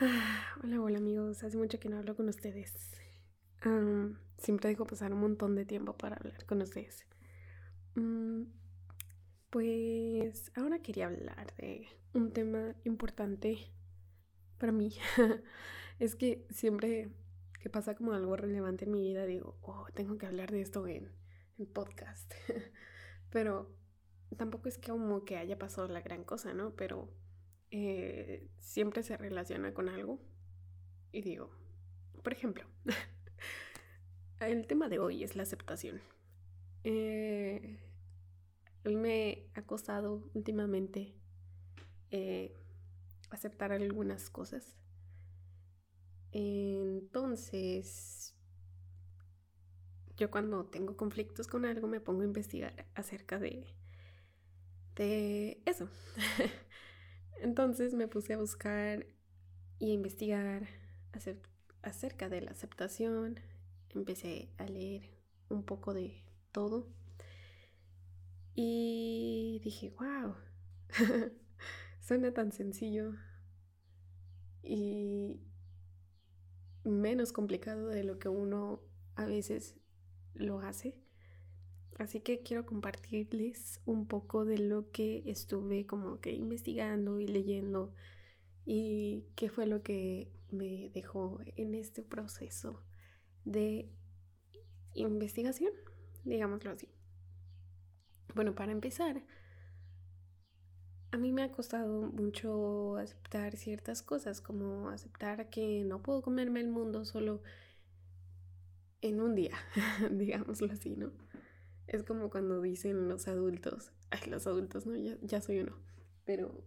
hola, hola amigos, hace mucho que no hablo con ustedes. siempre dejo pasar un montón de tiempo para hablar con ustedes. Mm, pues ahora quería hablar de un tema importante para mí. es que siempre que pasa como algo relevante en mi vida, digo, oh, tengo que hablar de esto en, en podcast. Pero tampoco es que como que haya pasado la gran cosa, ¿no? Pero eh, siempre se relaciona con algo. Y digo, por ejemplo, el tema de hoy es la aceptación. Eh, me ha costado últimamente eh, aceptar algunas cosas. Entonces, yo cuando tengo conflictos con algo me pongo a investigar acerca de, de eso. Entonces me puse a buscar y a investigar acerca de la aceptación. Empecé a leer un poco de todo. Y dije, wow, suena tan sencillo y menos complicado de lo que uno a veces lo hace. Así que quiero compartirles un poco de lo que estuve como que investigando y leyendo y qué fue lo que me dejó en este proceso de investigación, digámoslo así. Bueno, para empezar, a mí me ha costado mucho aceptar ciertas cosas, como aceptar que no puedo comerme el mundo solo en un día, digámoslo así, ¿no? Es como cuando dicen los adultos, ay, los adultos, no, ya, soy uno, pero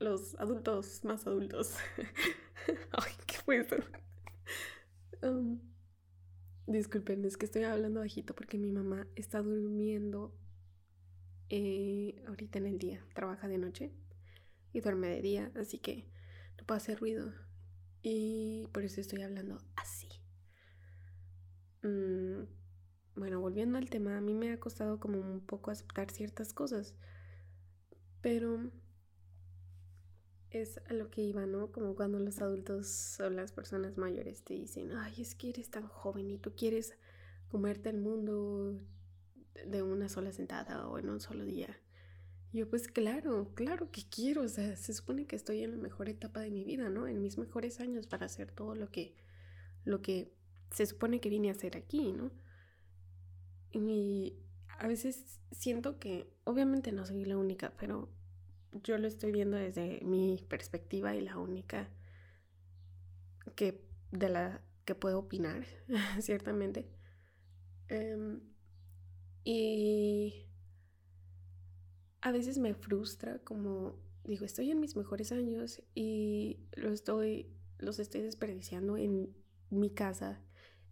los adultos más adultos. ay, ¿qué fue eso? Um, disculpen, es que estoy hablando bajito porque mi mamá está durmiendo eh, ahorita en el día, trabaja de noche y duerme de día, así que no puedo hacer ruido y por eso estoy hablando así. Mm, bueno, volviendo al tema, a mí me ha costado como un poco aceptar ciertas cosas, pero es a lo que iba, ¿no? Como cuando los adultos o las personas mayores te dicen, ay, es que eres tan joven y tú quieres comerte el mundo de una sola sentada o en un solo día. yo pues claro, claro que quiero, o sea, se supone que estoy en la mejor etapa de mi vida, ¿no? En mis mejores años para hacer todo lo que, lo que se supone que vine a hacer aquí, ¿no? Y a veces siento que, obviamente no soy la única, pero yo lo estoy viendo desde mi perspectiva y la única que de la que puedo opinar, ciertamente. Em, y a veces me frustra como digo, estoy en mis mejores años y estoy, los estoy desperdiciando en mi casa,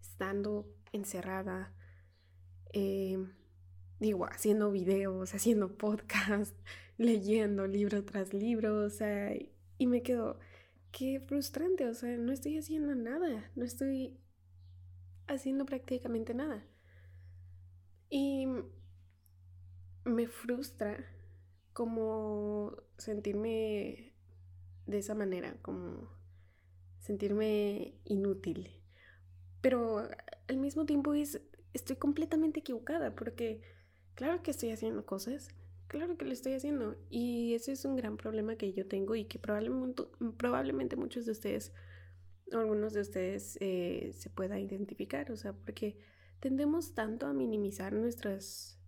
estando encerrada, eh, digo, haciendo videos, haciendo podcast, leyendo libro tras libro, o sea, y me quedo, qué frustrante, o sea, no estoy haciendo nada, no estoy haciendo prácticamente nada. Y me frustra como sentirme de esa manera, como sentirme inútil. Pero al mismo tiempo es estoy completamente equivocada porque claro que estoy haciendo cosas, claro que lo estoy haciendo y ese es un gran problema que yo tengo y que probablemente, probablemente muchos de ustedes, algunos de ustedes eh, se pueda identificar, o sea, porque tendemos tanto a minimizar nuestras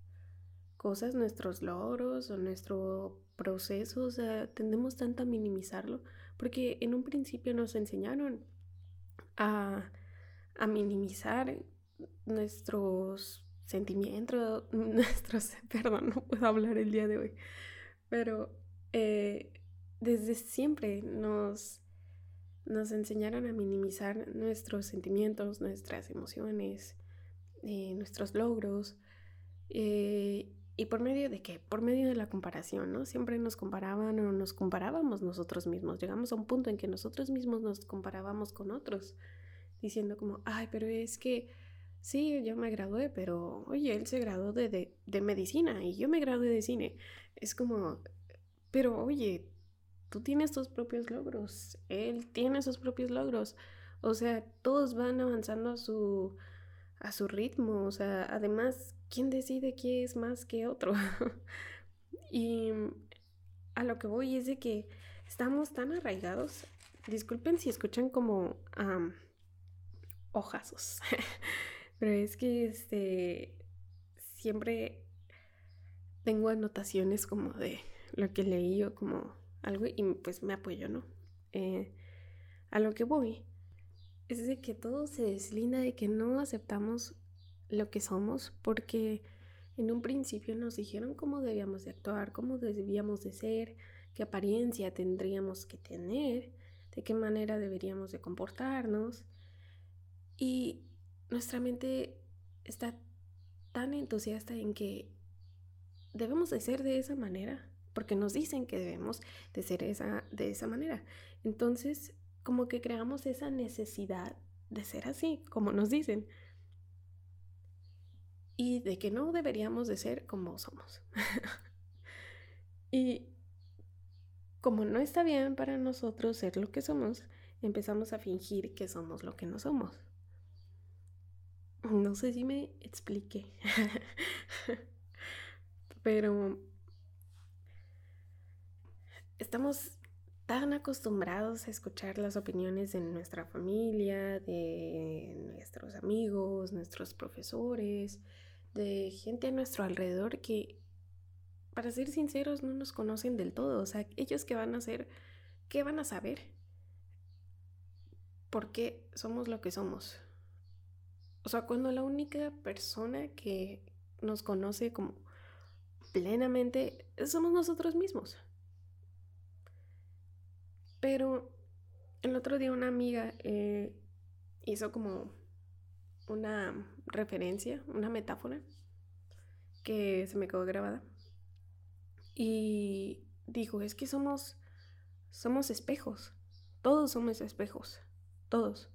cosas, nuestros logros o nuestro proceso, o sea, tendemos tanto a minimizarlo porque en un principio nos enseñaron a, a minimizar nuestros sentimientos, nuestros, perdón, no puedo hablar el día de hoy, pero eh, desde siempre nos, nos enseñaron a minimizar nuestros sentimientos, nuestras emociones, eh, nuestros logros. Eh, ¿Y por medio de qué? Por medio de la comparación, ¿no? Siempre nos comparaban o nos comparábamos nosotros mismos. Llegamos a un punto en que nosotros mismos nos comparábamos con otros, diciendo como, ay, pero es que sí, yo me gradué, pero oye, él se graduó de, medicina y yo me gradué de cine. Es como, pero oye, tú tienes tus propios logros, él tiene sus propios logros. O sea, todos van avanzando a su, a su ritmo. O sea, además, ¿quién decide quién es más que otro? y a lo que voy es de que estamos tan arraigados. Disculpen si escuchan como um. Pero es que este siempre tengo anotaciones como de lo que leí o como algo y pues me apoyo, ¿no? Eh, a lo que voy es de que todo se deslinda de que no aceptamos lo que somos porque en un principio nos dijeron cómo debíamos de actuar, cómo debíamos de ser, qué apariencia tendríamos que tener, de qué manera deberíamos de comportarnos. Y nuestra mente está tan entusiasta en que debemos de ser de esa manera, porque nos dicen que debemos de ser esa, de esa manera. Entonces, como que creamos esa necesidad de ser así, como nos dicen. Y de que no deberíamos de ser como somos. y como no está bien para nosotros ser lo que somos, empezamos a fingir que somos lo que no somos. No sé si me expliqué. Pero estamos tan acostumbrados a escuchar las opiniones de nuestra familia, de nuestros amigos, nuestros profesores, de gente a nuestro alrededor que, para ser sinceros, no nos conocen del todo. O sea, ellos que van a hacer, ¿qué van a saber? ¿Por qué somos lo que somos? O sea, cuando la única persona que nos conoce como plenamente somos nosotros mismos. Pero el otro día una amiga eh, hizo como una referencia, una metáfora que se me quedó grabada. Y dijo, es que somos, somos espejos. Todos somos espejos. Todos.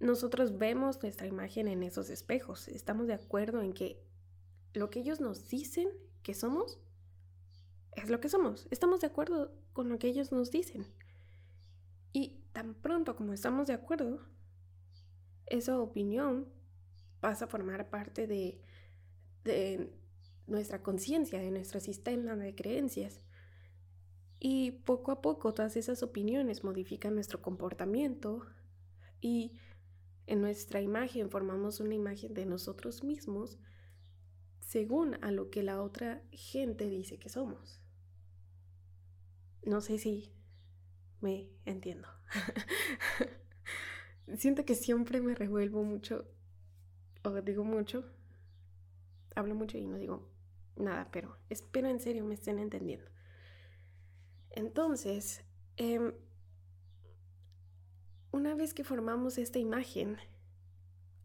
Nosotros vemos nuestra imagen en esos espejos. Estamos de acuerdo en que lo que ellos nos dicen que somos es lo que somos. Estamos de acuerdo con lo que ellos nos dicen. Y tan pronto como estamos de acuerdo, esa opinión pasa a formar parte de, nuestra conciencia, de nuestro sistema de creencias. Y poco a poco todas esas opiniones modifican nuestro comportamiento y en nuestra imagen formamos una imagen de nosotros mismos según a lo que la otra gente dice que somos. No sé si me entiendo. Siento que siempre me revuelvo mucho, o digo mucho, hablo mucho y no digo nada, pero espero en serio me estén entendiendo. Entonces, em, una vez que formamos esta imagen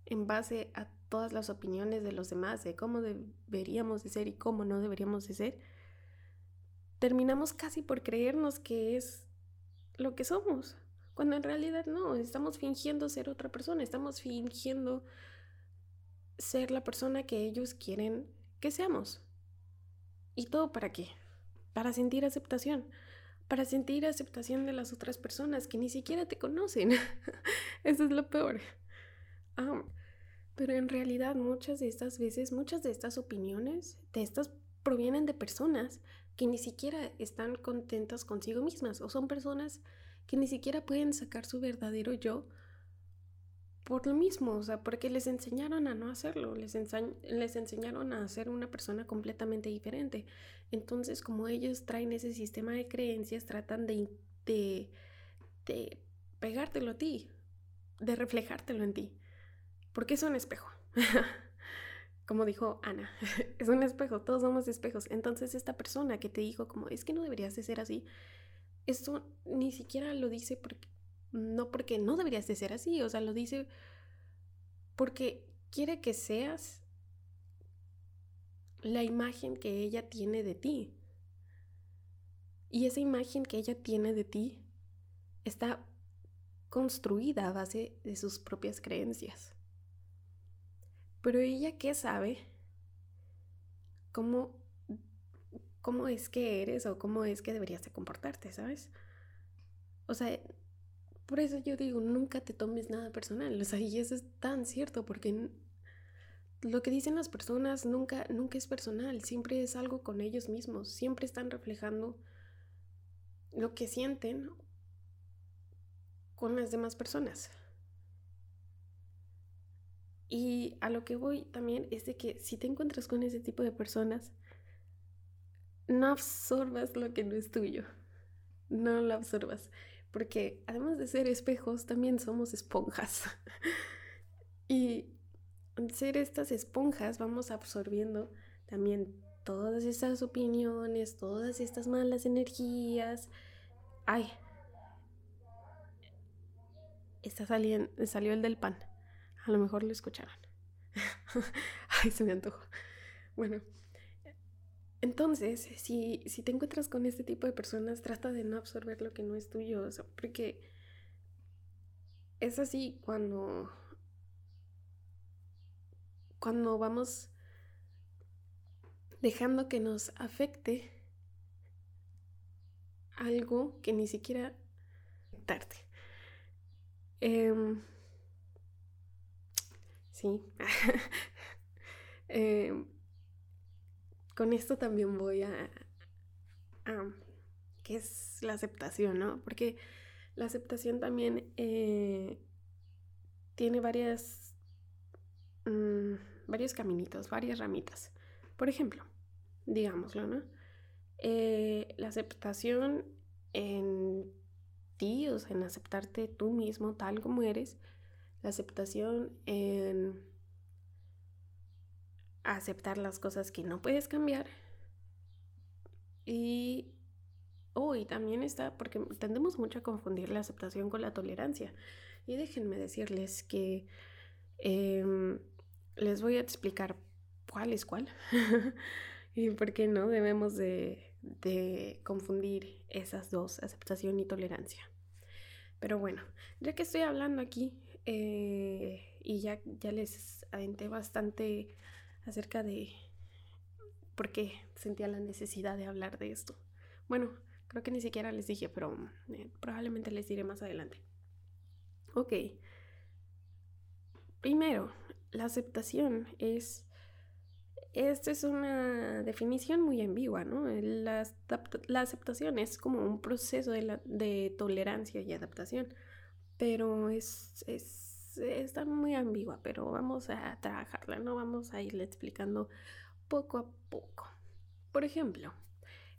en base a todas las opiniones de los demás de cómo deberíamos de ser y cómo no deberíamos de ser, terminamos casi por creernos que es lo que somos, cuando en realidad no, estamos fingiendo ser otra persona, estamos fingiendo ser la persona que ellos quieren que seamos. ¿Y todo para qué? Para sentir aceptación, para sentir aceptación de las otras personas que ni siquiera te conocen. Eso es lo peor. Pero en realidad muchas de estas veces, muchas de estas opiniones, de estas provienen de personas que ni siquiera están contentas consigo mismas o son personas que ni siquiera pueden sacar su verdadero yo por lo mismo, o sea, porque les enseñaron a no hacerlo, les, les enseñaron a ser una persona completamente diferente. Entonces, como ellos traen ese sistema de creencias, tratan de, de, de pegártelo a ti, de reflejártelo en ti. Porque es un espejo. como dijo Ana, es un espejo, todos somos espejos. Entonces esta persona que te dijo como, es que no deberías de ser así, esto ni siquiera lo dice porque, no porque no deberías de ser así, o sea, lo dice porque quiere que seas la imagen que ella tiene de ti. Y esa imagen que ella tiene de ti está construida a base de sus propias creencias. Pero ella qué sabe? ¿Cómo, cómo es que eres o cómo es que deberías de comportarte, ¿sabes? O sea, por eso yo digo, nunca te tomes nada personal. O sea, y eso es tan cierto, porque lo que dicen las personas nunca, nunca es personal, siempre es algo con ellos mismos, siempre están reflejando lo que sienten con las demás personas. Y a lo que voy también es de que si te encuentras con ese tipo de personas, no absorbas lo que no es tuyo. No lo absorbas. Porque además de ser espejos, también somos esponjas. y ser estas esponjas vamos absorbiendo también todas estas opiniones, todas estas malas energías. Ay, está saliendo, salió el del pan. A lo mejor lo escucharon. Ay, se me antojó. Bueno, entonces, si, si te encuentras con este tipo de personas, trata de no absorber lo que no es tuyo. porque es así cuando. Cuando vamos dejando que nos afecte algo que ni siquiera tarde. Em, sí. Em, con esto también voy a, a, ¿Qué es la aceptación, no? Porque la aceptación también eh, tiene varias... Mm, varios caminitos, varias ramitas. Por ejemplo, digámoslo, ¿no? Eh, la aceptación en ti, o sea, en aceptarte tú mismo tal como eres, la aceptación en aceptar las cosas que no puedes cambiar y oh, también está, porque tendemos mucho a confundir la aceptación con la tolerancia. Y déjenme decirles que em, les voy a explicar cuál es cuál y por qué no debemos de, de confundir esas dos, aceptación y tolerancia. Pero bueno, ya que estoy hablando aquí eh, y ya, ya les aventé bastante acerca de por qué sentía la necesidad de hablar de esto. Bueno, creo que ni siquiera les dije, pero eh, probablemente les diré más adelante. Ok. Primero, la aceptación es esta es una definición muy ambigua, ¿no? La, aceptación es como un proceso de, tolerancia y adaptación, pero es, está muy ambigua, pero vamos a trabajarla, ¿no? Vamos a irle explicando poco a poco. Por ejemplo,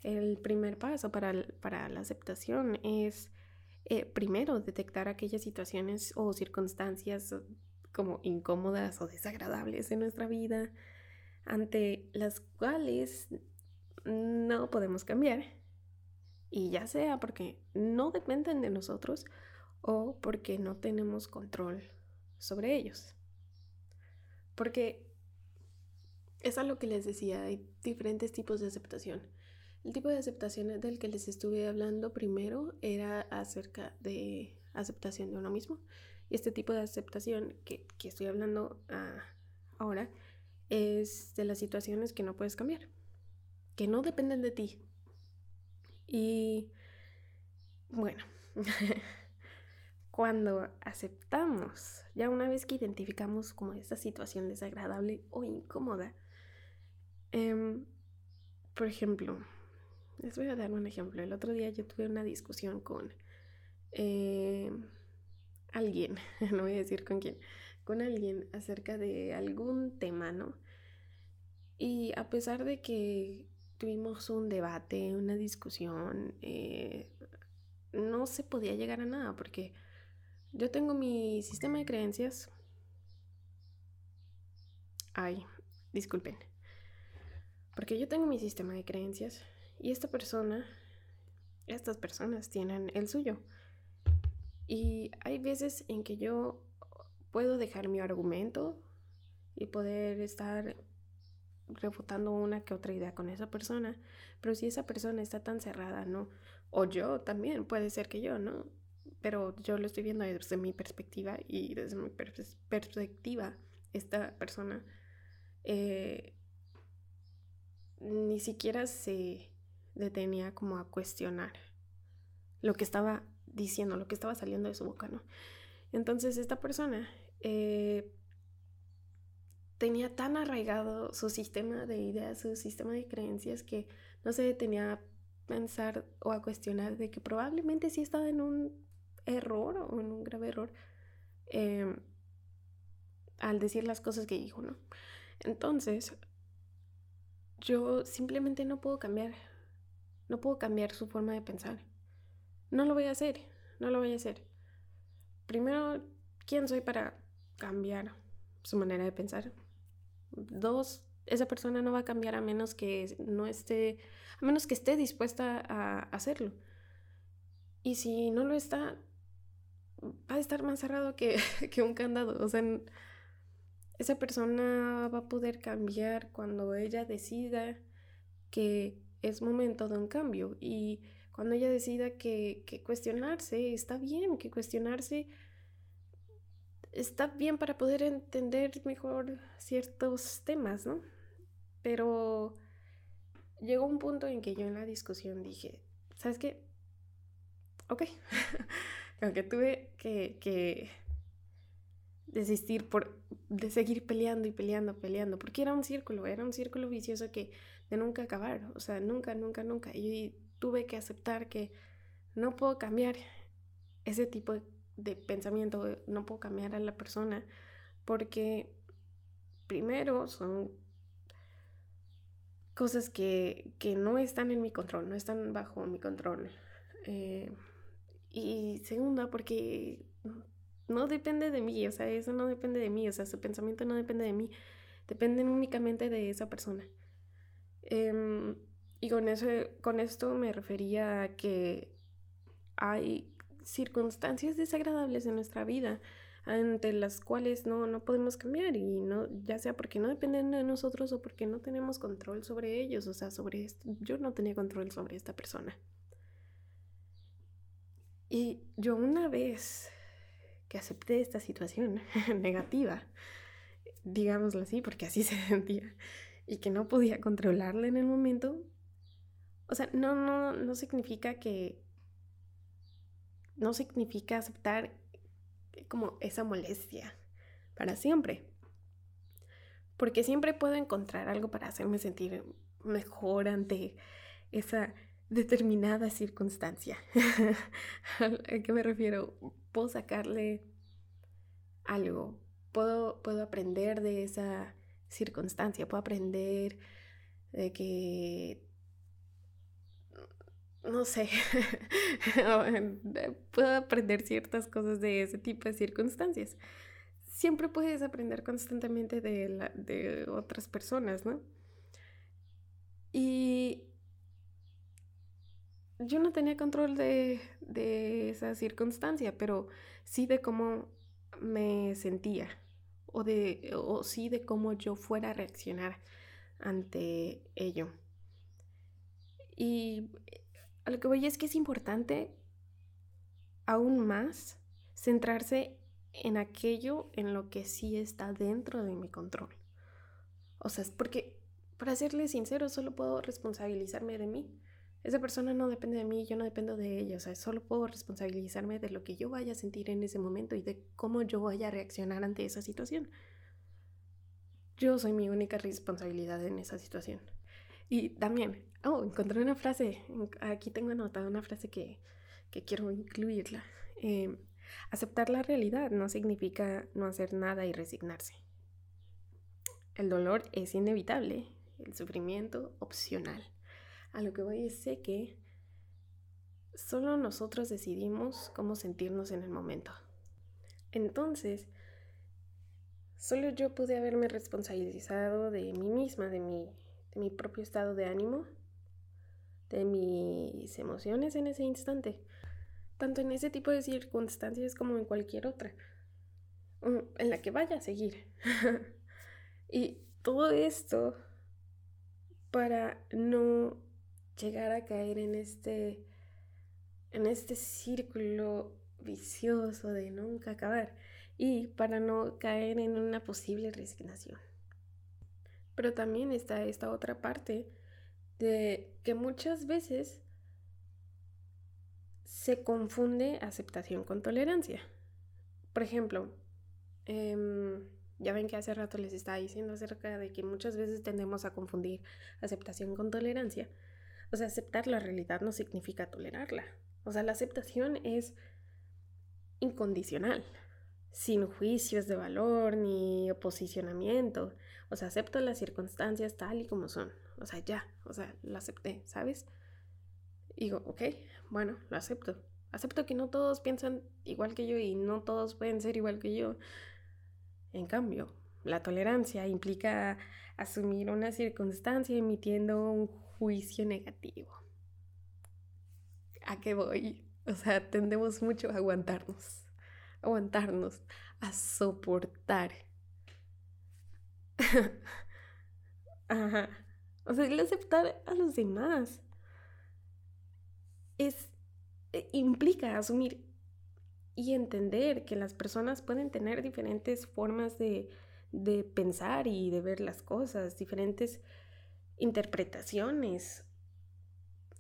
el primer paso para, para la aceptación es eh, primero detectar aquellas situaciones o circunstancias como incómodas o desagradables en nuestra vida, ante las cuales no podemos cambiar. Y ya sea porque no dependen de nosotros o porque no tenemos control sobre ellos. Porque es algo que les decía, hay diferentes tipos de aceptación. El tipo de aceptación del que les estuve hablando primero era acerca de aceptación de uno mismo. Y este tipo de aceptación que, estoy hablando ah, ahora es de las situaciones que no puedes cambiar, que no dependen de ti. Y bueno, cuando aceptamos, ya una vez que identificamos como esta situación desagradable o incómoda, em, por ejemplo, les voy a dar un ejemplo. El otro día yo tuve una discusión con eh, alguien, no voy a decir con quién, con alguien acerca de algún tema, ¿no? Y a pesar de que tuvimos un debate, una discusión, eh, no se podía llegar a nada porque yo tengo mi sistema de creencias. Ay, disculpen. Porque yo tengo mi sistema de creencias y esta persona, estas personas tienen el suyo. Y hay veces en que yo puedo dejar mi argumento y poder estar refutando una que otra idea con esa persona, pero si esa persona está tan cerrada, ¿no? O yo también, puede ser que yo, ¿no? Pero yo lo estoy viendo desde mi perspectiva y desde mi perspectiva, esta persona eh, ni siquiera se detenía como a cuestionar lo que estaba diciendo, lo que estaba saliendo de su boca, ¿no? Entonces esta persona eh, tenía tan arraigado su sistema de ideas, su sistema de creencias que no se detenía a pensar o a cuestionar de que probablemente sí estaba en un error o en un grave error em, al decir las cosas que dijo, ¿no? Entonces, yo simplemente no puedo cambiar, no puedo cambiar su forma de pensar. No lo voy a hacer, no lo voy a hacer. Primero, ¿quién soy para cambiar su manera de pensar? Dos, esa persona no va a cambiar a menos que no esté, a menos que esté dispuesta a hacerlo. Y si no lo está, va a estar más cerrado que, que un candado. O sea, esa persona va a poder cambiar cuando ella decida que es momento de un cambio y cuando ella decida que, que cuestionarse está bien, que cuestionarse está bien para poder entender mejor ciertos temas, ¿no? Pero llegó un punto en que yo en la discusión dije, ¿sabes qué? Ok, aunque tuve que, que desistir por de seguir peleando y peleando, peleando, porque era un círculo, era un círculo vicioso que de nunca acabar, o sea, nunca, nunca, nunca. Y tuve que aceptar que no puedo cambiar ese tipo de pensamiento, no puedo cambiar a la persona, porque primero son cosas que, que no están en mi control, no están bajo mi control. Eh, y segunda, porque no depende de mí, o sea, eso no depende de mí, o sea, su pensamiento no depende de mí, depende únicamente de esa persona. Em, y con, eso, con esto me refería a que hay circunstancias desagradables en nuestra vida ante las cuales no, no podemos cambiar y no, ya sea porque no dependen de nosotros o porque no tenemos control sobre ellos, o sea, sobre esto. Yo no tenía control sobre esta persona. Y yo una vez que acepté esta situación negativa, digámoslo así, porque así se sentía, y que no podía controlarla en el momento, o sea, no, no, no significa que, no significa aceptar como esa molestia para siempre. Porque siempre puedo encontrar algo para hacerme sentir mejor ante esa determinada circunstancia. ¿A qué me refiero? Puedo sacarle algo, puedo, puedo aprender de esa circunstancia, puedo aprender de que, no sé, puedo aprender ciertas cosas de ese tipo de circunstancias. Siempre puedes aprender constantemente de, la, de otras personas, ¿no? Y yo no tenía control de, esa circunstancia, pero sí de cómo me sentía o, de, o sí de cómo yo fuera a reaccionar ante ello. Y a lo que voy es que es importante aún más centrarse en aquello en lo que sí está dentro de mi control. O sea, porque, para serle sincero, solo puedo responsabilizarme de mí esa persona no depende de mí, yo no dependo de ella, o sea, solo puedo responsabilizarme de lo que yo vaya a sentir en ese momento y de cómo yo vaya a reaccionar ante esa situación. Yo soy mi única responsabilidad en esa situación. Y también, oh, encontré una frase, aquí tengo anotada una frase que, quiero incluirla. Em, aceptar la realidad no significa no hacer nada y resignarse. El dolor es inevitable, el sufrimiento opcional. A lo que voy es sé que solo nosotros decidimos cómo sentirnos en el momento. Entonces, solo yo pude haberme responsabilizado de mí misma, de mi, de mi propio estado de ánimo, de mis emociones en ese instante, tanto en ese tipo de circunstancias como en cualquier otra, en la que vaya a seguir. y todo esto para no llegar a caer en este, en este círculo vicioso de nunca acabar y para no caer en una posible resignación. Pero también está esta otra parte de que muchas veces se confunde aceptación con tolerancia. Por ejemplo, em, ya ven que hace rato les estaba diciendo acerca de que muchas veces tendemos a confundir aceptación con tolerancia. O sea, aceptar la realidad no significa tolerarla. O sea, la aceptación es incondicional, sin juicios de valor ni oposicionamiento. O sea, acepto las circunstancias tal y como son. O sea, ya, o sea, lo acepté, ¿sabes? Y digo, ok, bueno, lo acepto. Acepto que no todos piensan igual que yo y no todos pueden ser igual que yo. En cambio, la tolerancia implica asumir una circunstancia emitiendo un juicio negativo. ¿A qué voy? O sea, tendemos mucho a aguantarnos, aguantarnos, a soportar. Ajá. O sea, el aceptar a los demás es eh, implica asumir y entender que las personas pueden tener diferentes formas de, de pensar y de ver las cosas, diferentes interpretaciones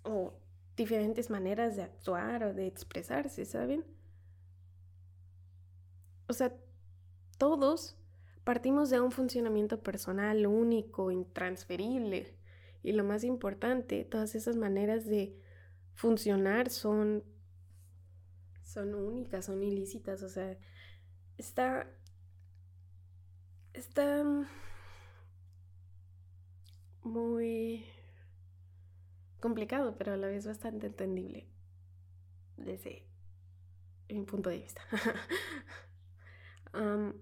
o diferentes maneras de actuar o de expresarse, ¿saben? O sea, todos partimos de un funcionamiento personal único, intransferible. Y lo más importante, todas esas maneras de funcionar son son únicas, son ilícitas, o sea, está está muy complicado, pero a la vez bastante entendible desde mi punto de vista.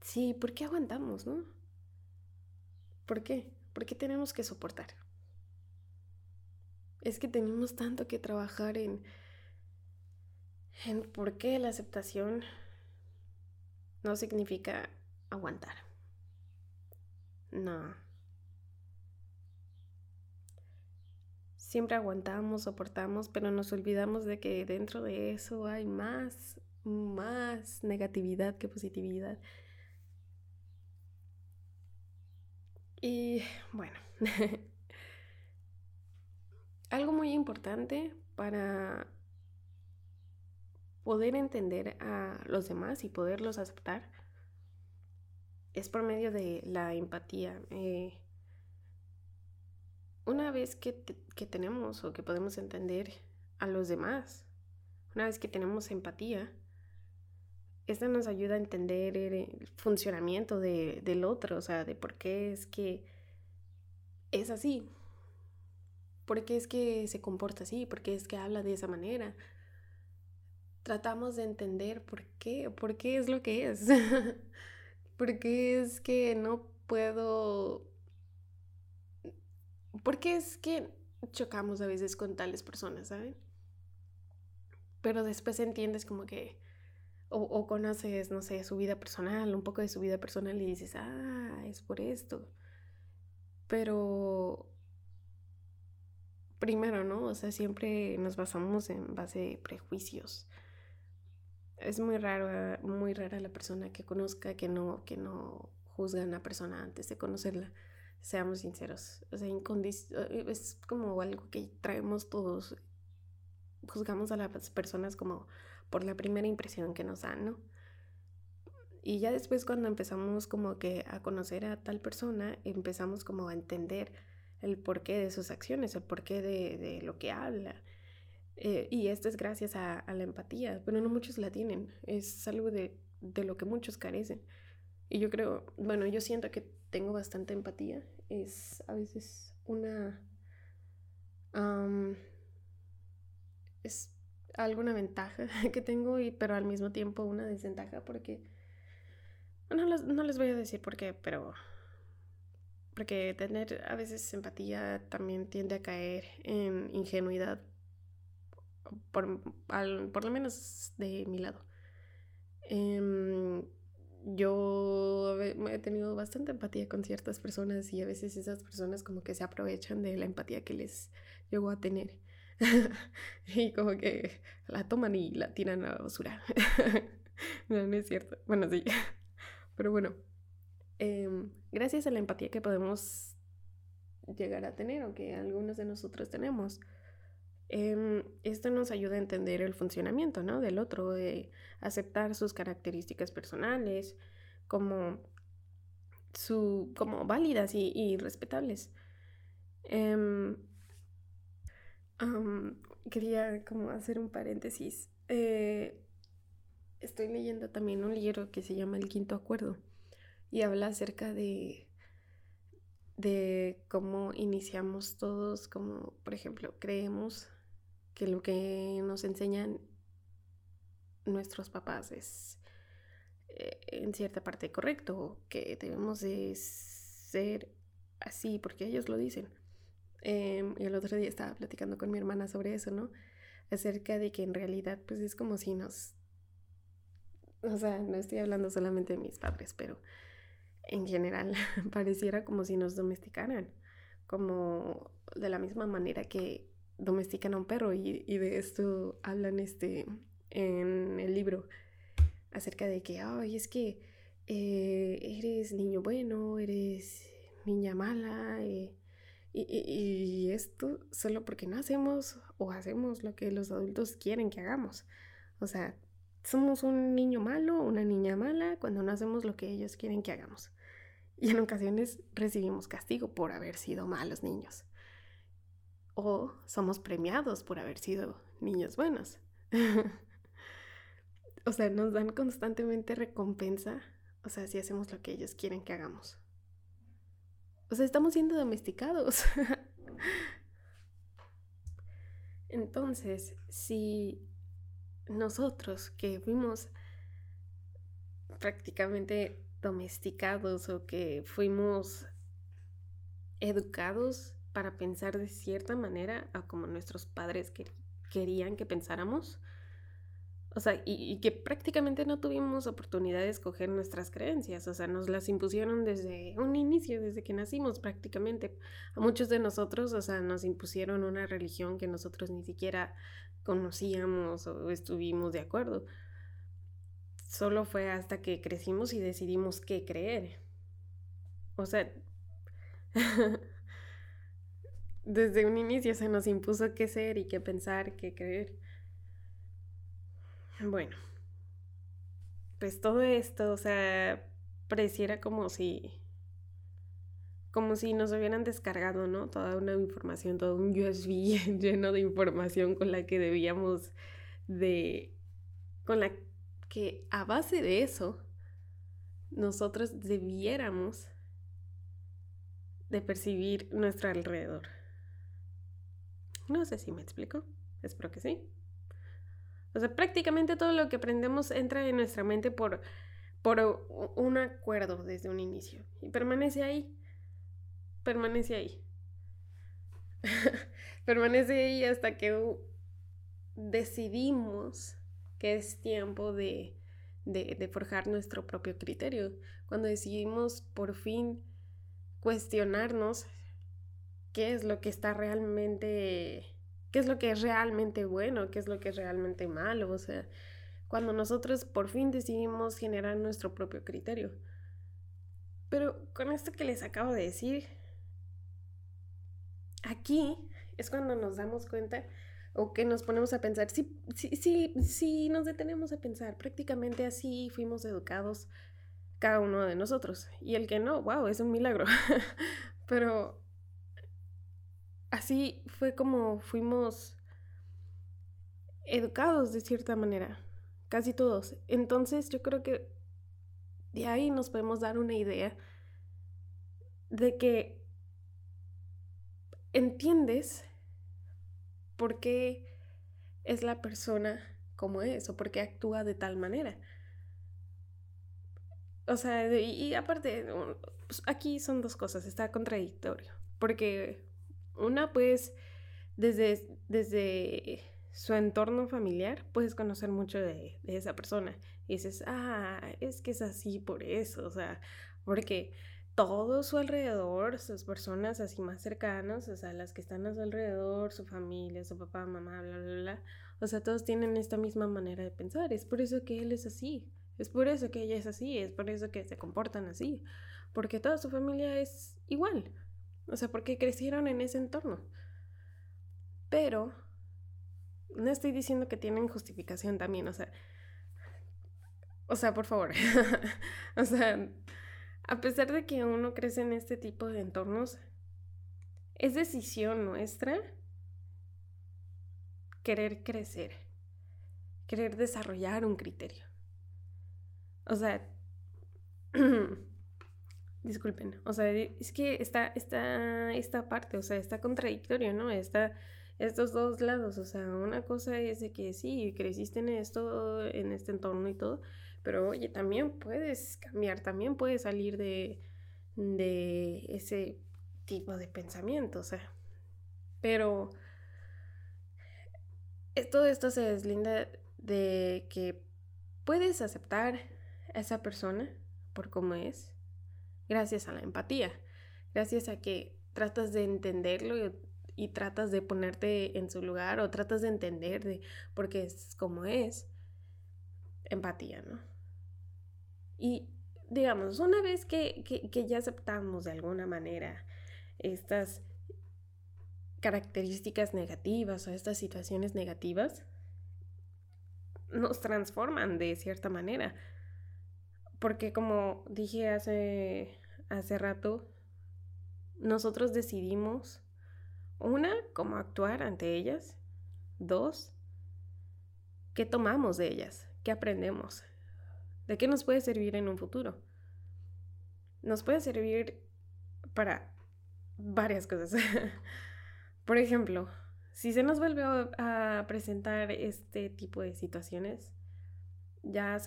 sí, ¿por qué aguantamos, no? ¿Por qué? ¿Por qué tenemos que soportar? Es que tenemos tanto que trabajar en, en por qué la aceptación no significa aguantar. No. Siempre aguantamos, soportamos, pero nos olvidamos de que dentro de eso hay más, más negatividad que positividad. Y bueno, algo muy importante para poder entender a los demás y poderlos aceptar es por medio de la empatía. Eh, una vez que, tenemos o que podemos entender a los demás, una vez que tenemos empatía, esta nos ayuda a entender el funcionamiento del otro, o sea, de por qué es que es así, por qué es que se comporta así, por qué es que habla de esa manera. Tratamos de entender por qué, por qué es lo que es. por qué es que no puedo... ¿Por qué es que chocamos a veces con tales personas, ¿saben? Pero después entiendes como que... O, o, conoces, no sé, su vida personal, un poco de su vida personal y dices, ah, es por esto. Pero primero, ¿no? O sea, siempre nos basamos en base de prejuicios. Es muy raro, muy rara la persona que conozca que no, que no juzga a una persona antes de conocerla. Seamos sinceros. O sea, es como algo que traemos todos. Juzgamos a las personas como por la primera impresión que nos dan, ¿no? Y ya después cuando empezamos como que a conocer a tal persona, empezamos como a entender el porqué de sus acciones, el porqué de, de lo que habla. Eh, y esto es gracias a, la empatía, pero no muchos la tienen. Es algo de, de, lo que muchos carecen. Y yo creo, bueno, yo siento que tengo bastante empatía. Es a veces una... es alguna ventaja que tengo, pero al mismo tiempo una desventaja porque... No no les voy a decir por qué, pero porque tener a veces empatía también tiende a caer en ingenuidad, por, por lo menos de mi lado. Em, yo he tenido bastante empatía con ciertas personas y a veces esas personas como que se aprovechan de la empatía que les llegó a tener. y como que la toman y la tiran a la basura. no, no es cierto. Bueno, sí. Pero bueno, Em, gracias a la empatía que podemos llegar a tener o que algunos de nosotros tenemos. Em, esto nos ayuda a entender el funcionamiento ¿no? del otro, de aceptar sus características personales como, su, como válidas y, respetables. Em, quería como hacer un paréntesis. Eh, estoy leyendo también un libro que se llama El Quinto Acuerdo y habla acerca de, de cómo iniciamos todos, como por ejemplo, creemos que lo que nos enseñan nuestros papás es eh, en cierta parte correcto, que debemos de ser así porque ellos lo dicen. Em, y el otro día estaba platicando con mi hermana sobre eso, ¿no? Acerca de que en realidad pues es como si nos... O sea, no estoy hablando solamente de mis padres, pero en general pareciera como si nos domesticaran, como de la misma manera que domestican a un perro y, de esto hablan este en el libro acerca de que, ay, es que eh, eres niño bueno, eres niña mala, eh, y, y, esto solo porque no hacemos o hacemos lo que los adultos quieren que hagamos. O sea, somos un niño malo, una niña mala cuando no hacemos lo que ellos quieren que hagamos. Y en ocasiones recibimos castigo por haber sido malos niños. O somos premiados por haber sido niños buenos. o sea, nos dan constantemente recompensa. O sea, si hacemos lo que ellos quieren que hagamos. O sea, estamos siendo domesticados. Entonces, si nosotros que fuimos prácticamente domesticados o que fuimos educados para pensar de cierta manera a como nuestros padres querían que pensáramos, o sea, y, que prácticamente no tuvimos oportunidad de escoger nuestras creencias, o sea, nos las impusieron desde un inicio, desde que nacimos prácticamente. A muchos de nosotros, o sea, nos impusieron una religión que nosotros ni siquiera conocíamos o estuvimos de acuerdo. Solo fue hasta que crecimos y decidimos qué creer. O sea, desde un inicio se nos impuso qué ser y qué pensar, qué creer. Bueno, pues todo esto, o sea, pareciera como si como si nos hubieran descargado, ¿no? Toda una información, todo un USB lleno de información con la que debíamos de con la que a base de eso nosotros debiéramos de percibir nuestro alrededor. No sé si me explico, espero que sí. O sea, prácticamente todo lo que aprendemos entra en nuestra mente por, por un acuerdo desde un inicio y permanece ahí. Permanece ahí. permanece ahí hasta que decidimos que es tiempo de, de, de forjar nuestro propio criterio. Cuando decidimos por fin cuestionarnos qué es lo que está realmente qué es lo que es realmente bueno, qué es lo que es realmente malo, o sea, cuando nosotros por fin decidimos generar nuestro propio criterio. Pero con esto que les acabo de decir, aquí es cuando nos damos cuenta o que nos ponemos a pensar, sí, sí, sí, sí, nos detenemos a pensar, prácticamente así fuimos educados cada uno de nosotros. Y el que no, wow, es un milagro. Pero así fue como fuimos educados de cierta manera, casi todos. Entonces yo creo que de ahí nos podemos dar una idea de que entiendes por qué es la persona como es o por qué actúa de tal manera. O sea, y, aparte, pues, aquí son dos cosas, está contradictorio, porque una, pues, desde, desde su entorno familiar, puedes conocer mucho de, esa persona. Y dices, ah, es que es así por eso, o sea, porque todo su alrededor, sus personas así más cercanas, o sea, las que están a su alrededor, su familia, su papá, mamá, bla, bla, bla, o sea, todos tienen esta misma manera de pensar. Es por eso que él es así, es por eso que ella es así, es por eso que se comportan así, porque toda su familia es igual. O sea, porque crecieron en ese entorno. Pero no estoy diciendo que tienen justificación también, o sea, o sea, por favor. o sea, a pesar de que uno crece en este tipo de entornos, es decisión nuestra querer crecer, querer desarrollar un criterio. O sea, disculpen, o sea, es que está, está esta parte, o sea, está contradictorio, ¿no? Está estos dos lados, o sea, una cosa es de que sí, creciste en esto, en este entorno y todo, pero oye, también puedes cambiar, también puedes salir de, de ese tipo de pensamiento, o sea, pero todo esto se deslinda de que puedes aceptar a esa persona por cómo es, gracias a la empatía, gracias a que tratas de entenderlo y, tratas de ponerte en su lugar o tratas de entender de por qué es como es, empatía, ¿no? Y digamos, una vez que, ya aceptamos de alguna manera estas características negativas o estas situaciones negativas, nos transforman de cierta manera. Porque como dije hace, hace rato, nosotros decidimos, una, cómo actuar ante ellas, dos, qué tomamos de ellas, qué aprendemos. ¿De qué nos puede servir en un futuro? Nos puede servir para varias cosas. Por ejemplo, si se nos vuelve a presentar este tipo de situaciones, ya,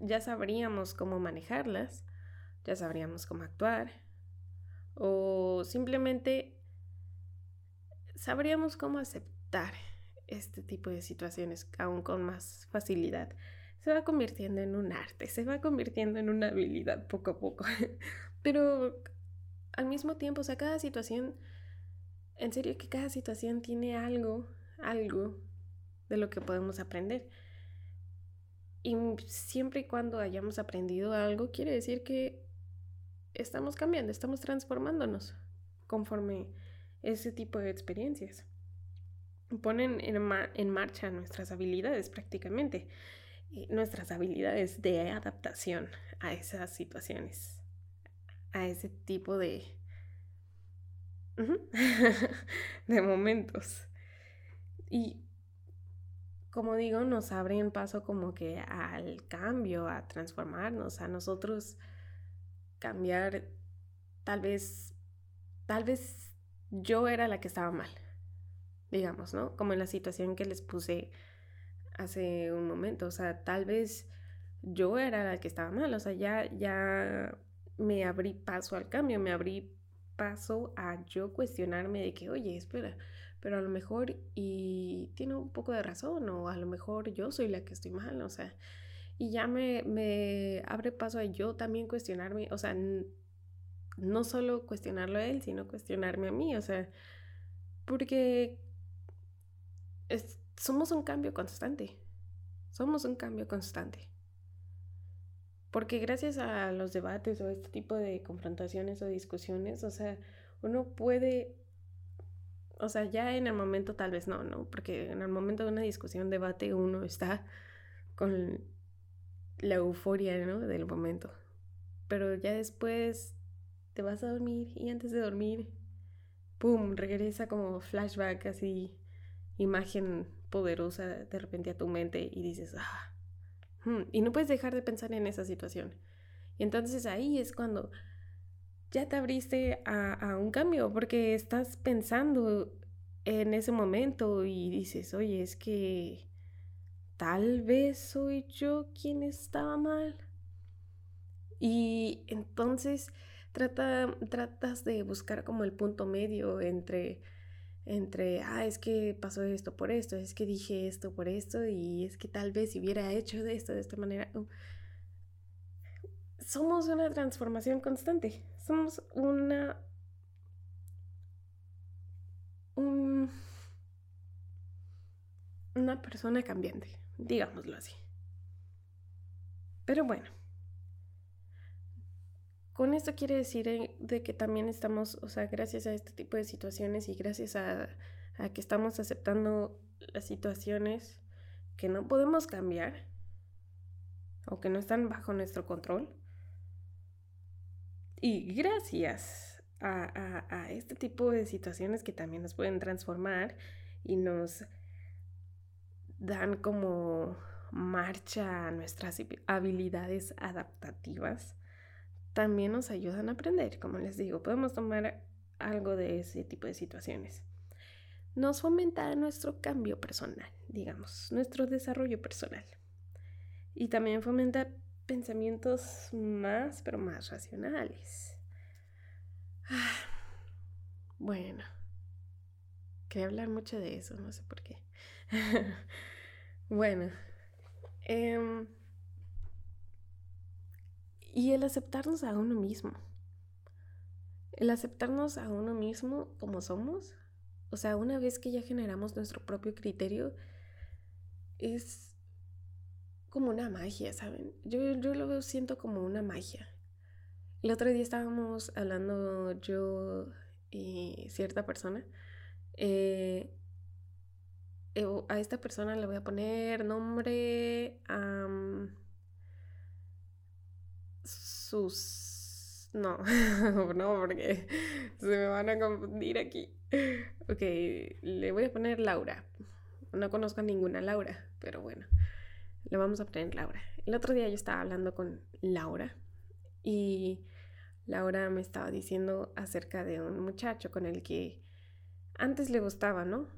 ya sabríamos cómo manejarlas, ya sabríamos cómo actuar, o simplemente sabríamos cómo aceptar este tipo de situaciones aún con más facilidad se va convirtiendo en un arte, se va convirtiendo en una habilidad poco a poco. Pero al mismo tiempo, o sea, cada situación, en serio que cada situación tiene algo, algo de lo que podemos aprender. Y siempre y cuando hayamos aprendido algo, quiere decir que estamos cambiando, estamos transformándonos conforme ese tipo de experiencias. Ponen en, en marcha nuestras habilidades prácticamente nuestras habilidades de adaptación a esas situaciones, a ese tipo de, de momentos. Y como digo, nos abren paso como que al cambio, a transformarnos, a nosotros cambiar, tal vez, tal vez yo era la que estaba mal, digamos, ¿no? Como en la situación que les puse hace un momento, o sea, tal vez yo era la que estaba mal, o sea, ya, ya me abrí paso al cambio, me abrí paso a yo cuestionarme de que, oye, espera, pero a lo mejor y tiene un poco de razón, o a lo mejor yo soy la que estoy mal, o sea, y ya me, me abre paso a yo también cuestionarme, o sea, no solo cuestionarlo a él, sino cuestionarme a mí, o sea, porque somos un cambio constante. Somos un cambio constante. Porque gracias a los debates o este tipo de confrontaciones o discusiones, o sea, uno puede, o sea, ya en el momento tal vez no, ¿no? Porque en el momento de una discusión, debate, uno está con la euforia, ¿no? Del momento. Pero ya después te vas a dormir y antes de dormir, ¡pum!, regresa como flashback, así, imagen poderosa de repente a tu mente y dices, ah, hmm", y no puedes dejar de pensar en esa situación. Y entonces ahí es cuando ya te abriste a, a un cambio, porque estás pensando en ese momento y dices, oye, es que tal vez soy yo quien estaba mal. Y entonces trata, tratas de buscar como el punto medio entre entre, ah, es que pasó esto por esto, es que dije esto por esto y es que tal vez si hubiera hecho de esto de esta manera. Uh, somos una transformación constante, somos una... una persona cambiante, digámoslo así. Pero bueno, con esto quiere decir eh, de que también estamos, o sea, gracias a este tipo de situaciones y gracias a, que estamos aceptando las situaciones que no podemos cambiar o que no están bajo nuestro control. Y gracias a, a, este tipo de situaciones que también nos pueden transformar y nos dan como marcha a nuestras habilidades adaptativas, también nos ayudan a aprender. Como les digo, podemos tomar algo de ese tipo de situaciones. Nos fomenta nuestro cambio personal, digamos, nuestro desarrollo personal. Y también fomenta pensamientos más, pero más racionales. bueno, quería hablar mucho de eso, no sé por qué. bueno, em, y el aceptarnos a uno mismo. El aceptarnos a uno mismo como somos. O sea, una vez que ya generamos nuestro propio criterio, es como una magia, ¿saben? Yo, yo lo siento como una magia. El otro día estábamos hablando yo y cierta persona. Eh, a esta persona le voy a poner nombre sus... No, no, porque se me van a confundir aquí. Ok, le voy a poner Laura. No conozco a ninguna Laura, pero bueno, le vamos a poner Laura. El otro día yo estaba hablando con Laura y Laura me estaba diciendo acerca de un muchacho con el que antes le gustaba, ¿no?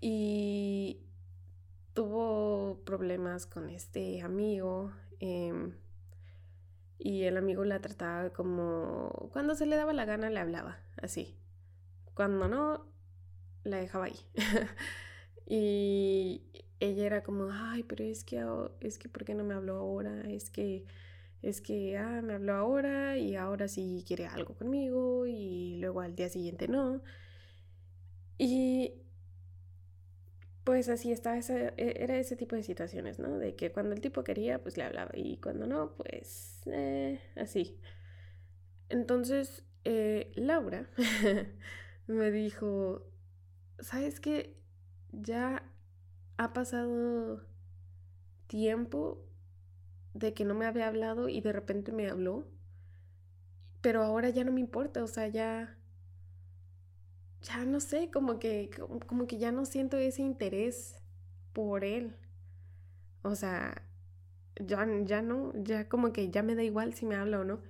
Y tuvo problemas con este amigo. Eh, y el amigo la trataba como cuando se le daba la gana le hablaba, así. Cuando no, la dejaba ahí. y ella era como, ay, pero es que, es que, ¿por qué no me habló ahora? Es que, es que, ah, me habló ahora y ahora sí quiere algo conmigo y luego al día siguiente no. Y pues así estaba, ese, era ese tipo de situaciones, ¿no? De que cuando el tipo quería, pues le hablaba y cuando no, pues eh, así. Entonces, eh, Laura me dijo, ¿sabes qué? Ya ha pasado tiempo de que no me había hablado y de repente me habló, pero ahora ya no me importa, o sea, ya ya no sé, como que, como que ya no siento ese interés por él. O sea, ya, ya no, ya como que ya me da igual si me habla o no.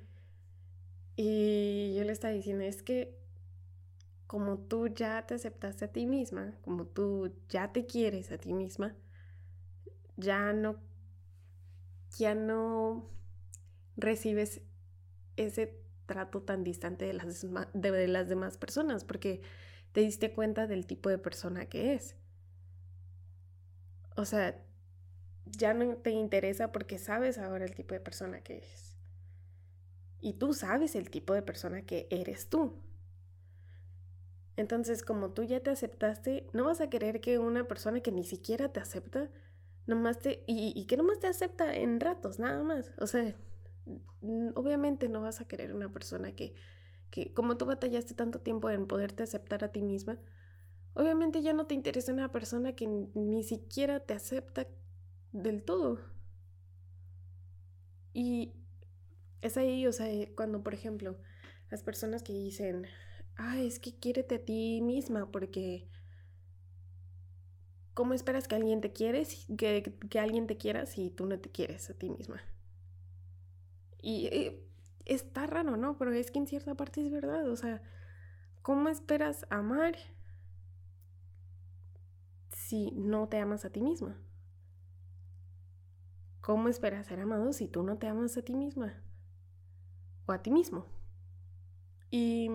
Y yo le estaba diciendo, es que como tú ya te aceptaste a ti misma, como tú ya te quieres a ti misma, ya no, ya no recibes ese trato tan distante de las, de las demás personas, porque te diste cuenta del tipo de persona que es. O sea, ya no te interesa porque sabes ahora el tipo de persona que es. Y tú sabes el tipo de persona que eres tú. Entonces, como tú ya te aceptaste, no vas a querer que una persona que ni siquiera te acepta, nomás te, y, y que nomás te acepta en ratos, nada más. O sea, obviamente no vas a querer una persona que, que como tú batallaste tanto tiempo en poderte aceptar a ti misma, obviamente ya no te interesa una persona que ni siquiera te acepta del todo. Y es ahí, o sea, cuando por ejemplo las personas que dicen, ah, es que quiérete a ti misma porque... ¿Cómo esperas que alguien te quiere, que, que alguien te quiera si tú no te quieres a ti misma? Y está raro, ¿no? Pero es que en cierta parte es verdad. O sea, ¿cómo esperas amar si no te amas a ti misma? ¿Cómo esperas ser amado si tú no te amas a ti misma? O a ti mismo. Y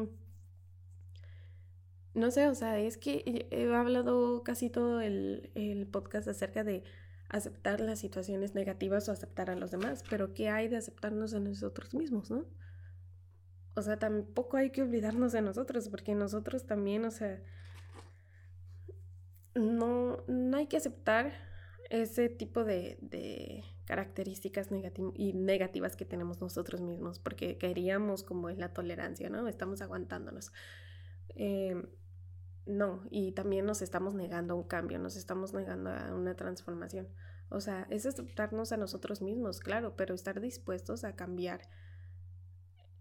no sé, o sea, es que he hablado casi todo el, el podcast acerca de aceptar las situaciones negativas o aceptar a los demás, pero ¿qué hay de aceptarnos a nosotros mismos, no? O sea, tampoco hay que olvidarnos de nosotros, porque nosotros también, o sea, no, no hay que aceptar ese tipo de, características y negativas que tenemos nosotros mismos, porque queríamos como es la tolerancia, ¿no? Estamos aguantándonos. Em, no, y también nos estamos negando a un cambio, nos estamos negando a una transformación. O sea, es aceptarnos a nosotros mismos, claro, pero estar dispuestos a cambiar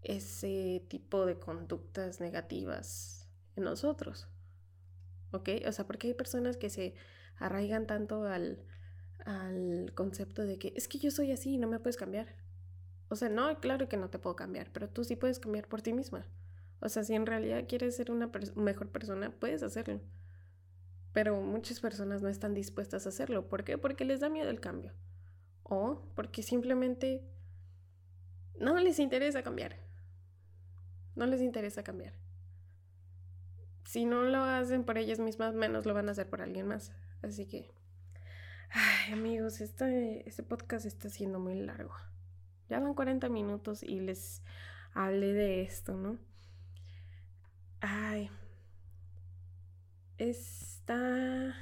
ese tipo de conductas negativas en nosotros. ¿Ok? O sea, porque hay personas que se arraigan tanto al, al concepto de que es que yo soy así y no me puedes cambiar. O sea, no, claro que no te puedo cambiar, pero tú sí puedes cambiar por ti misma. O sea, si en realidad quieres ser una mejor persona, puedes hacerlo. Pero muchas personas no están dispuestas a hacerlo. ¿Por qué? Porque les da miedo el cambio. O porque simplemente no les interesa cambiar. No les interesa cambiar. Si no lo hacen por ellas mismas, menos lo van a hacer por alguien más. Así que Ay, amigos, este, este podcast está siendo muy largo. Ya van 40 minutos y les hablé de esto, ¿no? Ay. Está.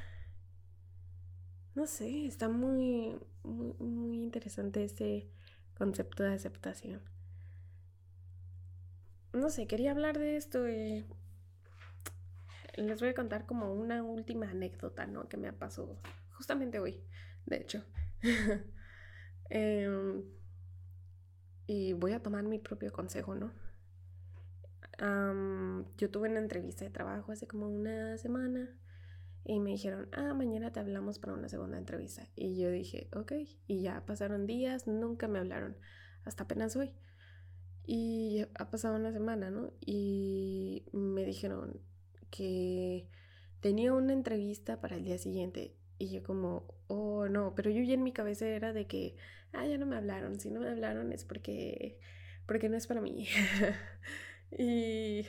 No sé, está muy, muy, interesante este concepto de aceptación. No sé, quería hablar de esto y les voy a contar como una última anécdota, ¿no? Que me ha pasado justamente hoy, de hecho. Em, y voy a tomar mi propio consejo, ¿no? Yo tuve una entrevista de trabajo hace como una semana y me dijeron, ah, mañana te hablamos para una segunda entrevista. Y yo dije, ok, y ya pasaron días, nunca me hablaron, hasta apenas hoy. Y ha pasado una semana, ¿no? Y me dijeron que tenía una entrevista para el día siguiente y yo como, oh no, pero yo ya en mi cabeza era de que, ah, ya no me hablaron, si no me hablaron es porque, porque no es para mí. y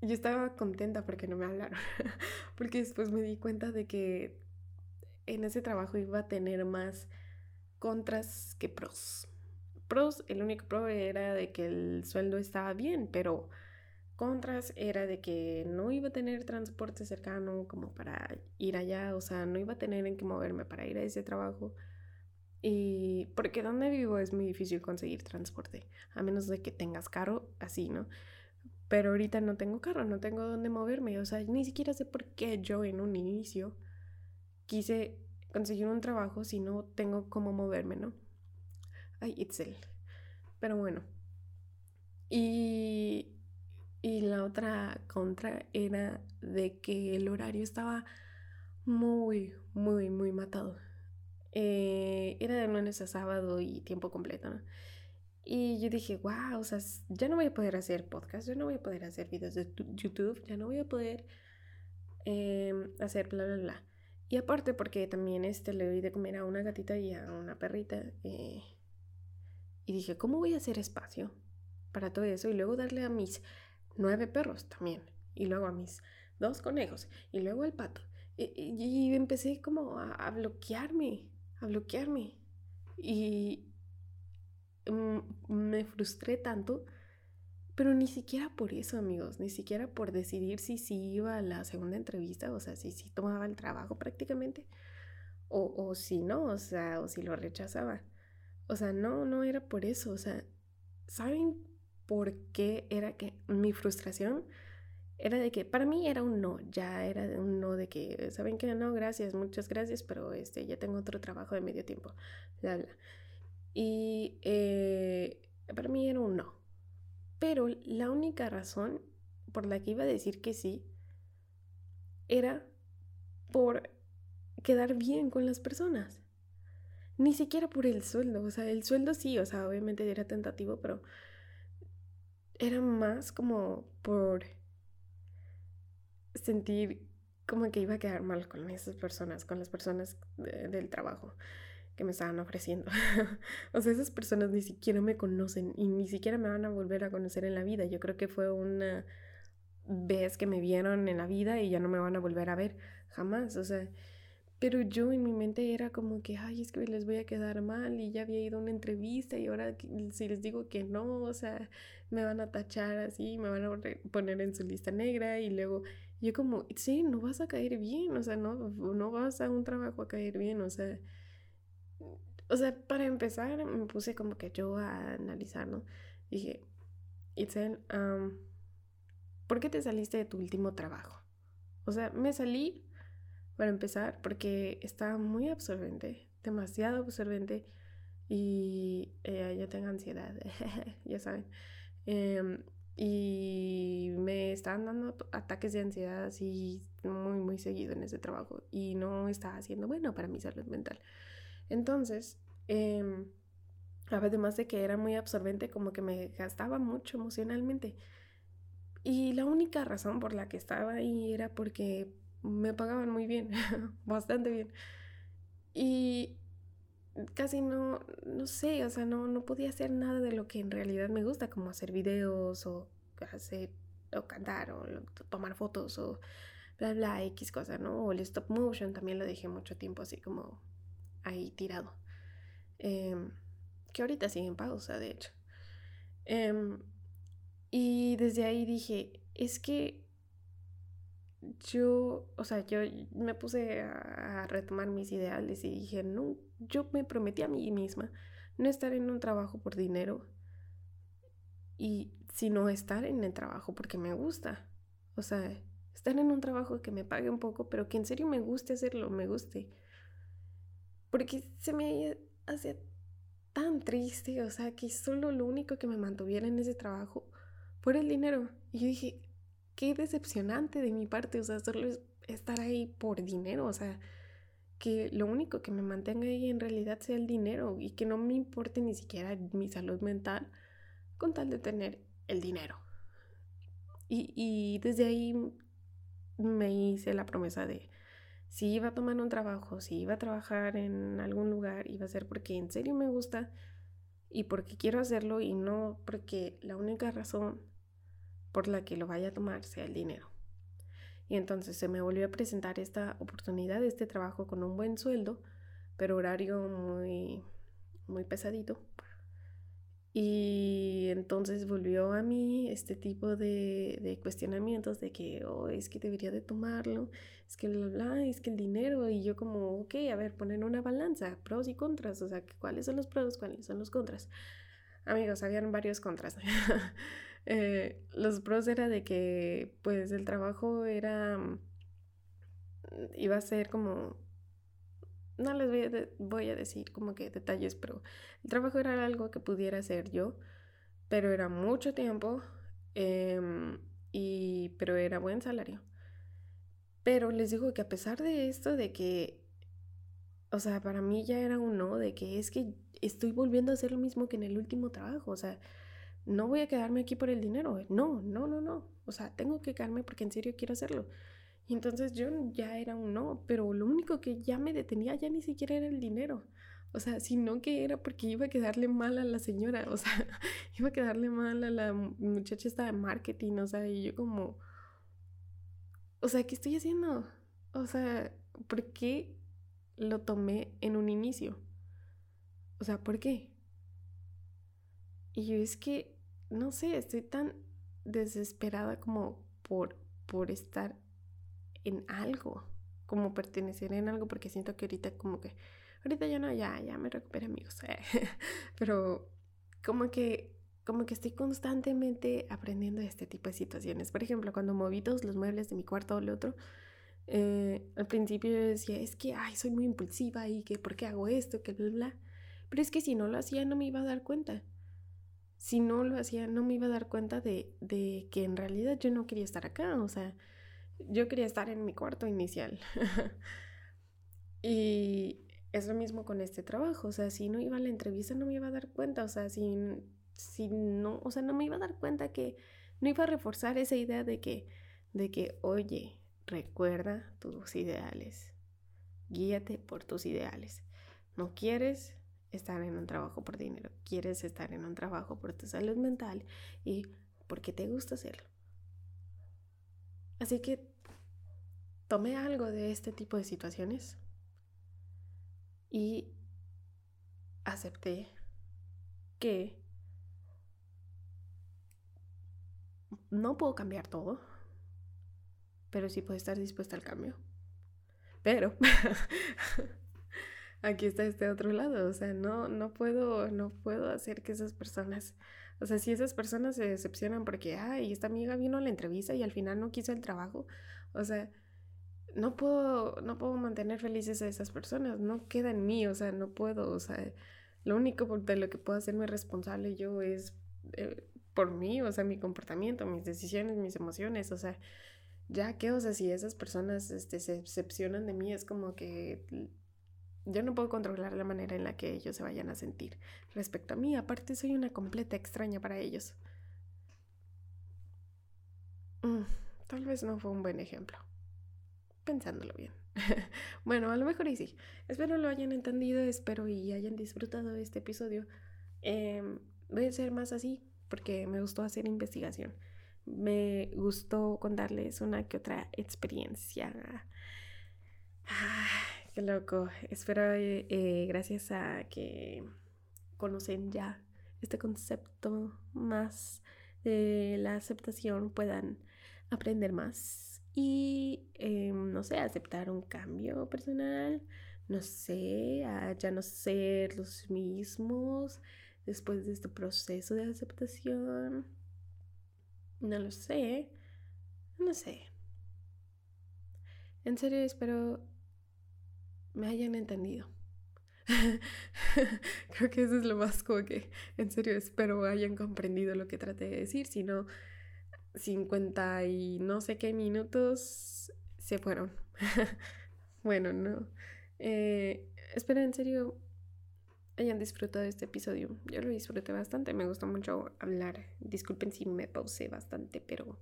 yo estaba contenta porque no me hablaron, porque después me di cuenta de que en ese trabajo iba a tener más contras que pros. Pros, el único pro era de que el sueldo estaba bien, pero contras era de que no iba a tener transporte cercano como para ir allá, o sea, no iba a tener en qué moverme para ir a ese trabajo. Y porque donde vivo es muy difícil conseguir transporte, a menos de que tengas carro, así, ¿no? Pero ahorita no tengo carro, no tengo dónde moverme, o sea, ni siquiera sé por qué yo en un inicio quise conseguir un trabajo si no tengo cómo moverme, ¿no? Ay, Itzel. Pero bueno. Y y la otra contra era de que el horario estaba muy, muy, muy matado. Eh, era de lunes a sábado y tiempo completo, ¿no? Y yo dije, wow, o sea, ya no voy a poder hacer podcast, ya no voy a poder hacer videos de YouTube, ya no voy a poder em, hacer bla, bla, bla. Y aparte porque también este, le doy de comer a una gatita y a una perrita. Eh, y dije, ¿cómo voy a hacer espacio para todo eso? Y luego darle a mis nueve perros también. Y luego a mis dos conejos. Y luego al pato. Y, empecé como a, bloquearme, a bloquearme. Y mm, me frustré tanto. Pero ni siquiera por eso, amigos, ni siquiera por decidir si sí iba a la segunda entrevista, o sea, si sí tomaba el trabajo prácticamente, o, o si no, o sea, o si lo rechazaba. O sea, no, no era por eso, o sea, ¿saben por qué era que mi frustración era de que para mí era un no, ya era un no de que, ¿saben qué? No, gracias, muchas gracias, pero este, ya tengo otro trabajo de medio tiempo, bla, bla. Y eh, para mí era un no. Pero la única razón por la que iba a decir que sí era por quedar bien con las personas. Ni siquiera por el sueldo, o sea, el sueldo sí, o sea, obviamente era tentativo, pero era más como por sentir como que iba a quedar mal con esas personas, con las personas del trabajo que me estaban ofreciendo. o sea, esas personas ni siquiera me conocen y ni siquiera me van a volver a conocer en la vida. Yo creo que fue una vez que me vieron en la vida y ya no me van a volver a ver jamás. O sea, pero yo en mi mente era como que, ay, es que les voy a quedar mal y ya había ido a una entrevista y ahora si les digo que no, o sea, me van a tachar así, me van a poner en su lista negra y luego yo como, sí, no vas a caer bien, o sea, no, no vas a un trabajo a caer bien, o sea, o sea, para empezar, me puse como que yo a analizar, ¿no? Dije, Itzel, ¿por qué te saliste de tu último trabajo? O sea, me salí para empezar porque estaba muy absorbente, demasiado absorbente y eh, tengo ansiedad, ya saben. Em, y me estaban dando ataques de ansiedad así muy, muy seguido en ese trabajo y no estaba haciendo bueno para mi salud mental. Entonces, eh, además de que era muy absorbente, como que me gastaba mucho emocionalmente. Y la única razón por la que estaba ahí era porque me pagaban muy bien, bastante bien. Y casi no, no sé, o sea, no, no podía hacer nada de lo que en realidad me gusta, como hacer videos o hacer, o cantar o tomar fotos o bla, bla, X cosa, ¿no? O el stop motion también lo dejé mucho tiempo así como ahí tirado. Em, que ahorita sigue en pausa, de hecho. Em, y desde ahí dije, es que yo, o sea, yo me puse a, retomar mis ideales y dije, no, yo me prometí a mí misma no estar en un trabajo por dinero y sino estar en el trabajo porque me gusta. O sea, estar en un trabajo que me pague un poco, pero que en serio me guste hacerlo, me guste. Porque se me hacía tan triste, o sea, que solo lo único que me mantuviera en ese trabajo por el dinero. Y yo dije, qué decepcionante de mi parte, o sea, solo es estar ahí por dinero, o sea, que lo único que me mantenga ahí en realidad sea el dinero y que no me importe ni siquiera mi salud mental con tal de tener el dinero. Y, y desde ahí me hice la promesa de si iba a tomar un trabajo, si iba a trabajar en algún lugar, iba a ser porque en serio me gusta y porque quiero hacerlo y no porque la única razón por la que lo vaya a tomar sea el dinero. Y entonces se me volvió a presentar esta oportunidad, este trabajo con un buen sueldo, pero horario muy, muy pesadito. Y entonces volvió a mí este tipo de, cuestionamientos de que, oh, es que debería de tomarlo, es que bla, es que el dinero, y yo como, ok, a ver, ponen una balanza, pros y contras, o sea, ¿cuáles son los pros, cuáles son los contras? Amigos, habían varios contras. Eh, los pros era de que, pues, el trabajo era, iba a ser como no les voy a, voy a, decir como que detalles, pero el trabajo era algo que pudiera hacer yo, pero era mucho tiempo, em, y, pero era buen salario. Pero les digo que a pesar de esto, de que, o sea, para mí ya era un no, de que es que estoy volviendo a hacer lo mismo que en el último trabajo, o sea, no voy a quedarme aquí por el dinero, no, no, no, no, o sea, tengo que quedarme porque en serio quiero hacerlo. Y entonces yo ya era un no, pero lo único que ya me detenía ya ni siquiera era el dinero. O sea, sino que era porque iba a quedarle mal a la señora, o sea, iba a quedarle mal a la muchacha esta de marketing, o sea, y yo como, o sea, ¿qué estoy haciendo? O sea, ¿por qué lo tomé en un inicio? O sea, ¿por qué? Y yo es que, no sé, estoy tan desesperada como por, por estar en algo, como pertenecer en algo, porque siento que ahorita como que, ahorita ya no, ya, ya me recuperé amigos, pero como que, como que estoy constantemente aprendiendo de este tipo de situaciones. Por ejemplo, cuando moví todos los muebles de mi cuarto al otro, eh, al principio yo decía, es que, ay, soy muy impulsiva y que, ¿por qué hago esto? Que bla, bla. Pero es que si no lo hacía no me iba a dar cuenta. Si no lo hacía no me iba a dar cuenta de, de que en realidad yo no quería estar acá. O sea, yo quería estar en mi cuarto inicial. y es lo mismo con este trabajo, o sea, si no iba a la entrevista no me iba a dar cuenta, o sea, si, si no, o sea, no me iba a dar cuenta que no iba a reforzar esa idea de que, de que, oye, recuerda tus ideales, guíate por tus ideales. No quieres estar en un trabajo por dinero, quieres estar en un trabajo por tu salud mental y porque te gusta hacerlo. Así que tomé algo de este tipo de situaciones y acepté que no puedo cambiar todo, pero sí puedo estar dispuesta al cambio. Pero aquí está este otro lado. O sea, no, no puedo, no puedo hacer que esas personas, o sea, si esas personas se decepcionan porque, ay, esta amiga vino a la entrevista y al final no quiso el trabajo, o sea, no puedo, no puedo mantener felices a esas personas, no queda en mí, o sea, no puedo, o sea, lo único de lo que puedo hacerme responsable yo es eh, por mí, o sea, mi comportamiento, mis decisiones, mis emociones, o sea, ya que, o sea, si esas personas este, se decepcionan de mí, es como que yo no puedo controlar la manera en la que ellos se vayan a sentir respecto a mí. Aparte, soy una completa extraña para ellos. Mm, tal vez no fue un buen ejemplo. Pensándolo bien. bueno, a lo mejor y sí. Espero lo hayan entendido, espero y hayan disfrutado de este episodio. Em, voy a ser más así porque me gustó hacer investigación. Me gustó contarles una que otra experiencia. Ah, qué loco. Espero, eh, eh, gracias a que conocen ya este concepto más de la aceptación, puedan aprender más y, em, no sé, aceptar un cambio personal, no sé, a ya no ser los mismos después de este proceso de aceptación. No lo sé. No sé. En serio espero me hayan entendido. Creo que eso es lo más como que en serio espero hayan comprendido lo que traté de decir. Si no, 50 y no sé qué minutos se fueron. bueno, no. Eh, en serio hayan disfrutado este episodio. Yo lo disfruté bastante, me gustó mucho hablar. Disculpen si me pausé bastante, pero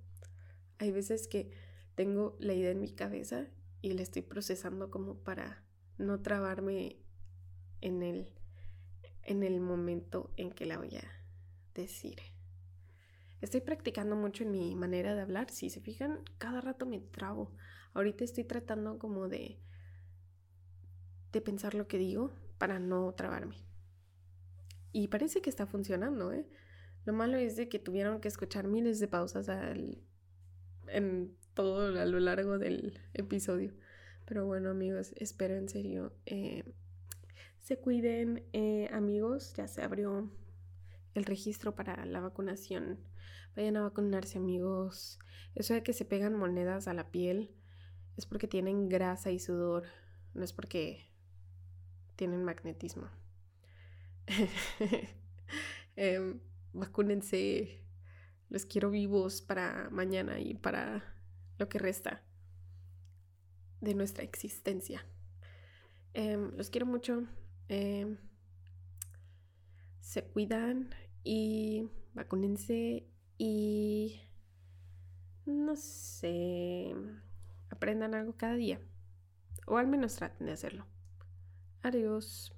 hay veces que tengo la idea en mi cabeza y la estoy procesando como para no trabarme en el, en el momento en que la voy a decir. Estoy practicando mucho en mi manera de hablar. Si se fijan, cada rato me trabo. Ahorita estoy tratando como de, de pensar lo que digo para no trabarme. Y parece que está funcionando, ¿eh? Lo malo es de que tuvieron que escuchar miles de pausas en todo a lo largo del episodio. Pero bueno, amigos, espero en serio eh, se cuiden, eh, amigos. Ya se abrió el registro para la vacunación. Vayan a vacunarse, amigos. Eso de que se pegan monedas a la piel es porque tienen grasa y sudor, no es porque tienen magnetismo. eh, vacúnense. Los quiero vivos para mañana y para lo que resta de nuestra existencia. Em, los quiero mucho. Em, se cuidan y vacúnense y no sé, aprendan algo cada día. O al menos traten de hacerlo. Adiós.